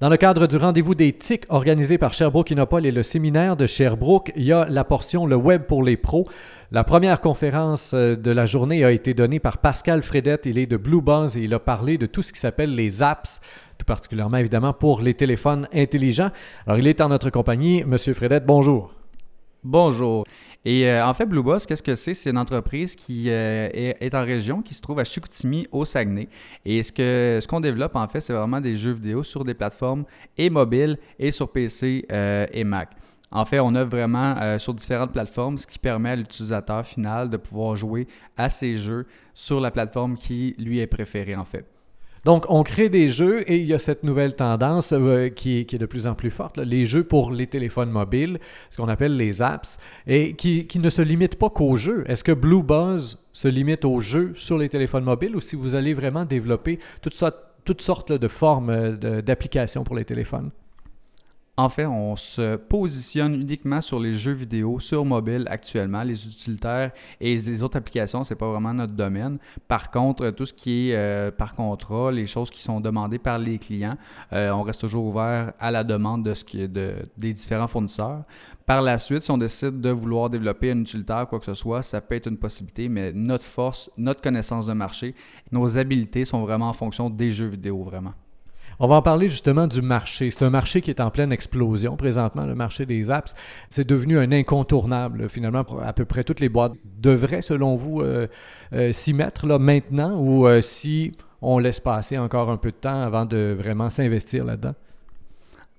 Dans le cadre du rendez-vous des TIC organisé par Sherbrooke Innopol et le séminaire de Sherbrooke, il y a la portion Le Web pour les pros. La première conférence euh, de la journée a été donnée par Pascal Fredette. Il est de Blue Buzz et il a parlé de tout ce qui s'appelle les apps, tout particulièrement évidemment pour les téléphones intelligents. Alors, il est en notre compagnie. Monsieur Fredette, bonjour. Bonjour. Et euh, en fait, Blue Boss, qu'est-ce que c'est? C'est une entreprise qui euh, est, en région, qui se trouve à Chicoutimi, au Saguenay. Et ce qu'on développe, en fait, c'est vraiment des jeux vidéo sur des plateformes et mobiles et sur PC euh, et Mac. En fait, on œuvre vraiment sur différentes plateformes, ce qui permet à l'utilisateur final de pouvoir jouer à ces jeux sur la plateforme qui lui est préférée, en fait. Donc, on crée des jeux et il y a cette nouvelle tendance euh, qui, est de plus en plus forte, les jeux pour les téléphones mobiles, ce qu'on appelle les apps, et qui, ne se limitent pas qu'aux jeux. Est-ce que Blue Buzz se limite aux jeux sur les téléphones mobiles ou si vous allez vraiment développer toutes sortes, de formes euh, d'applications pour les téléphones? En fait, on se positionne uniquement sur les jeux vidéo sur mobile actuellement. Les utilitaires et les autres applications, c'est pas vraiment notre domaine. Par contre, tout ce qui est euh, par contrat, les choses qui sont demandées par les clients, euh, on reste toujours ouvert à la demande de ce qui des différents fournisseurs. Par la suite, si on décide de vouloir développer un utilitaire, quoi que ce soit, ça peut être une possibilité, mais notre force, notre connaissance de marché, nos habiletés sont vraiment en fonction des jeux vidéo, vraiment. On va en parler justement du marché. C'est un marché qui est en pleine explosion présentement, le marché des apps. C'est devenu un incontournable. Finalement, à peu près toutes les boîtes devraient, selon vous, euh, euh, s'y mettre maintenant ou euh, si on laisse passer encore un peu de temps avant de vraiment s'investir là-dedans?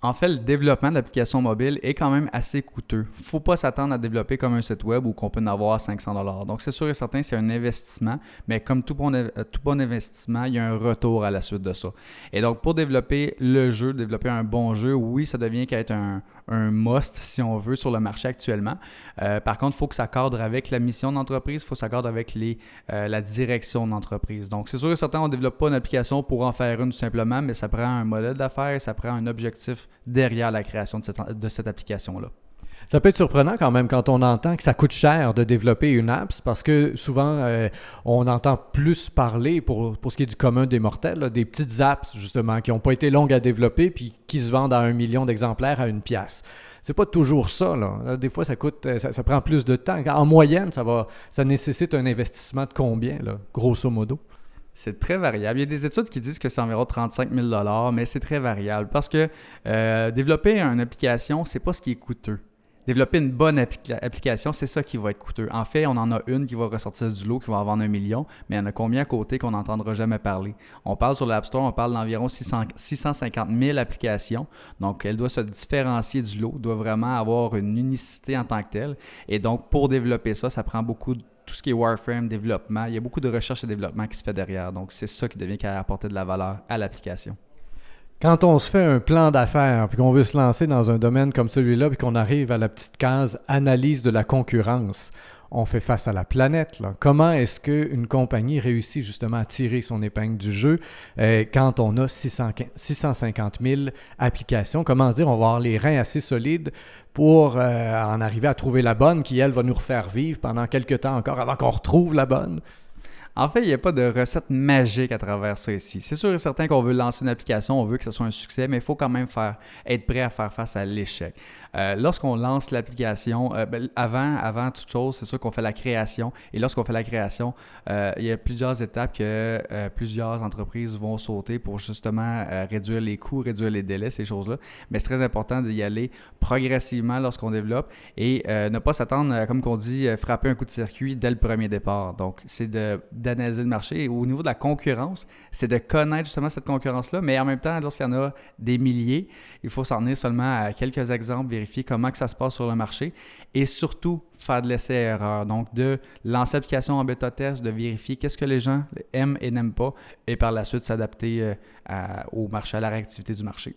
En fait, le développement d'applications mobiles est quand même assez coûteux. Faut pas s'attendre à développer comme un site web où on peut en avoir 500 Donc, c'est sûr et certain, c'est un investissement, mais comme tout bon, tout bon investissement, il y a un retour à la suite de ça. Et donc, pour développer le jeu, développer un bon jeu, oui, ça devient qu'à être un, un, must, si on veut, sur le marché actuellement. Euh, par contre, il faut que ça cadre avec la mission d'entreprise, il faut que ça cadre avec euh, la direction d'entreprise. Donc, c'est sûr et certain, on ne développe pas une application pour en faire une tout simplement, mais ça prend un modèle d'affaires, ça prend un objectif derrière la création de cette, application-là. Ça peut être surprenant quand même quand on entend que ça coûte cher de développer une app, parce que souvent euh, on entend plus parler pour, pour ce qui est du commun des mortels, des petites apps justement qui n'ont pas été longues à développer puis qui se vendent à un million d'exemplaires à une pièce. C'est pas toujours ça. Là. Des fois, ça coûte, euh, ça, prend plus de temps. En moyenne, ça va, ça nécessite un investissement de combien, là, grosso modo? C'est très variable. Il y a des études qui disent que c'est environ 35 000 mais c'est très variable parce que euh, développer une application, c'est pas ce qui est coûteux. Développer une bonne application, c'est ça qui va être coûteux. En fait, on en a une qui va ressortir du lot, qui va en vendre un million, mais il y en a combien à côté qu'on n'entendra jamais parler? On parle sur l'App Store, on parle d'environ 650 000 applications. Donc, elle doit se différencier du lot, doit vraiment avoir une unicité en tant que telle. Et donc, pour développer ça, ça prend beaucoup de tout ce qui est Warframe, développement, il y a beaucoup de recherche et développement qui se fait derrière. Donc, c'est ça qui devient qu'à apporter de la valeur à l'application. Quand on se fait un plan d'affaires, puis qu'on veut se lancer dans un domaine comme celui-là, puis qu'on arrive à la petite case analyse de la concurrence, on fait face à la planète. Comment est-ce qu'une compagnie réussit justement à tirer son épingle du jeu euh, quand on a 650 000 applications? Comment se dire, on va avoir les reins assez solides pour euh, en arriver à trouver la bonne qui, elle, va nous refaire vivre pendant quelques temps encore avant qu'on retrouve la bonne? En fait, il n'y a pas de recette magique à travers ça ici. C'est sûr et certain qu'on veut lancer une application, on veut que ce soit un succès, mais il faut quand même être prêt à faire face à l'échec. Euh, lorsqu'on lance l'application, euh, ben, avant, avant toute chose, c'est sûr qu'on fait la création. Et lorsqu'on fait la création, euh, il y a plusieurs étapes que plusieurs entreprises vont sauter pour justement réduire les coûts, réduire les délais, ces choses-là. Mais c'est très important d'y aller progressivement lorsqu'on développe et ne pas s'attendre, comme on dit, frapper un coup de circuit dès le premier départ. Donc, c'est d'analyser le marché. Au niveau de la concurrence, c'est de connaître justement cette concurrence-là, mais en même temps, lorsqu'il y en a des milliers, il faut s'en tenir seulement à quelques exemples vérifier comment que ça se passe sur le marché et surtout faire de l'essai-erreur. Donc, de lancer l'application en bêta-test, de vérifier qu'est-ce que les gens aiment et n'aiment pas et par la suite s'adapter euh, au marché, à la réactivité du marché.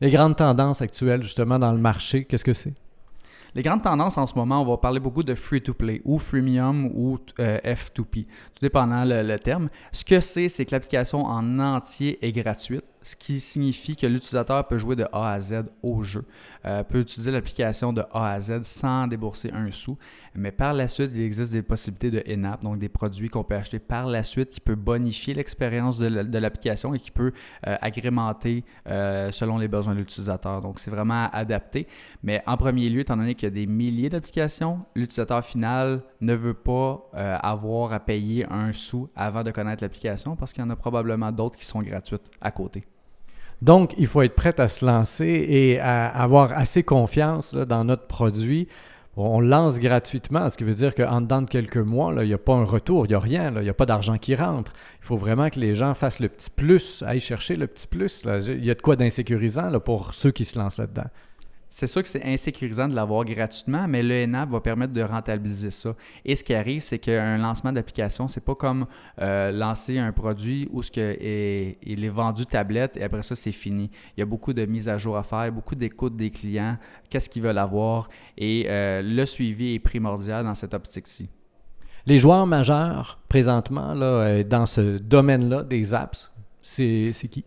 Les grandes tendances actuelles, justement, dans le marché, qu'est-ce que c'est? Les grandes tendances en ce moment, on va parler beaucoup de free-to-play ou freemium ou euh, F2P, tout dépendant le, le terme. Ce que c'est, c'est que l'application en entier est gratuite ce qui signifie que l'utilisateur peut jouer de A à Z au jeu, euh, peut utiliser l'application de A à Z sans débourser un sou. Mais par la suite, il existe des possibilités de in-app, donc des produits qu'on peut acheter par la suite qui peut bonifier l'expérience de l'application et qui peut euh, agrémenter euh, selon les besoins de l'utilisateur. Donc, c'est vraiment adapté. Mais en premier lieu, étant donné qu'il y a des milliers d'applications, l'utilisateur final ne veut pas avoir à payer un sou avant de connaître l'application parce qu'il y en a probablement d'autres qui sont gratuites à côté. Donc, il faut être prêt à se lancer et à avoir assez confiance dans notre produit. On lance gratuitement, ce qui veut dire qu'en dedans de quelques mois, il n'y a pas un retour, il n'y a rien, il n'y a pas d'argent qui rentre. Il faut vraiment que les gens fassent le petit plus, aillent chercher le petit plus. Il y a de quoi d'insécurisant pour ceux qui se lancent là-dedans. C'est sûr que c'est insécurisant de l'avoir gratuitement, mais le NAP va permettre de rentabiliser ça. Et ce qui arrive, c'est qu'un lancement d'application, c'est pas comme euh, lancer un produit où ce il est vendu tablette et après ça, c'est fini. Il y a beaucoup de mises à jour à faire, beaucoup d'écoute des clients, qu'est-ce qu'ils veulent avoir et euh, le suivi est primordial dans cette optique-ci. Les joueurs majeurs présentement là, euh, dans ce domaine-là des apps, c'est qui?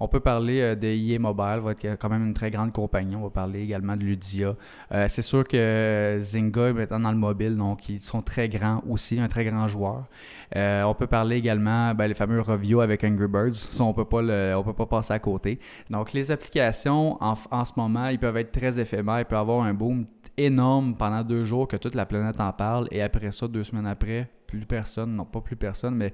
On peut parler euh, de EA Mobile, va être quand même une très grande compagnie. On va parler également de Ludia. Euh, c'est sûr que Zynga est maintenant dans le mobile, donc ils sont très grands aussi, un très grand joueur. Euh, on peut parler également ben, les fameux Revio avec Angry Birds. Ça, on peut pas on peut pas passer à côté. Donc les applications en, ce moment, ils peuvent être très éphémères. Il peut y avoir un boom énorme pendant deux jours que toute la planète en parle et après ça, deux semaines après, plus personne, non pas plus personne, mais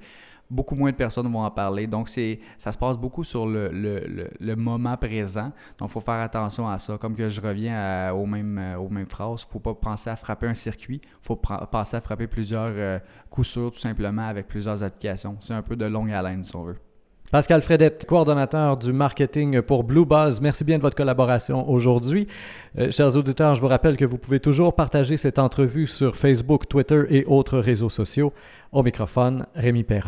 beaucoup moins de personnes vont en parler. Donc, c'est, ça se passe beaucoup sur le, le, le, moment présent. Donc, il faut faire attention à ça. Comme que je reviens aux, mêmes, euh, aux mêmes phrases, il ne faut pas penser à frapper un circuit. Il faut penser à frapper plusieurs euh, coups sûrs, tout simplement, avec plusieurs applications. C'est un peu de longue haleine, si on veut. Pascal Fredette, coordonnateur du marketing pour Blue Buzz, merci bien de votre collaboration aujourd'hui. Euh, chers auditeurs, je vous rappelle que vous pouvez toujours partager cette entrevue sur Facebook, Twitter et autres réseaux sociaux. Au microphone, Rémi Perra.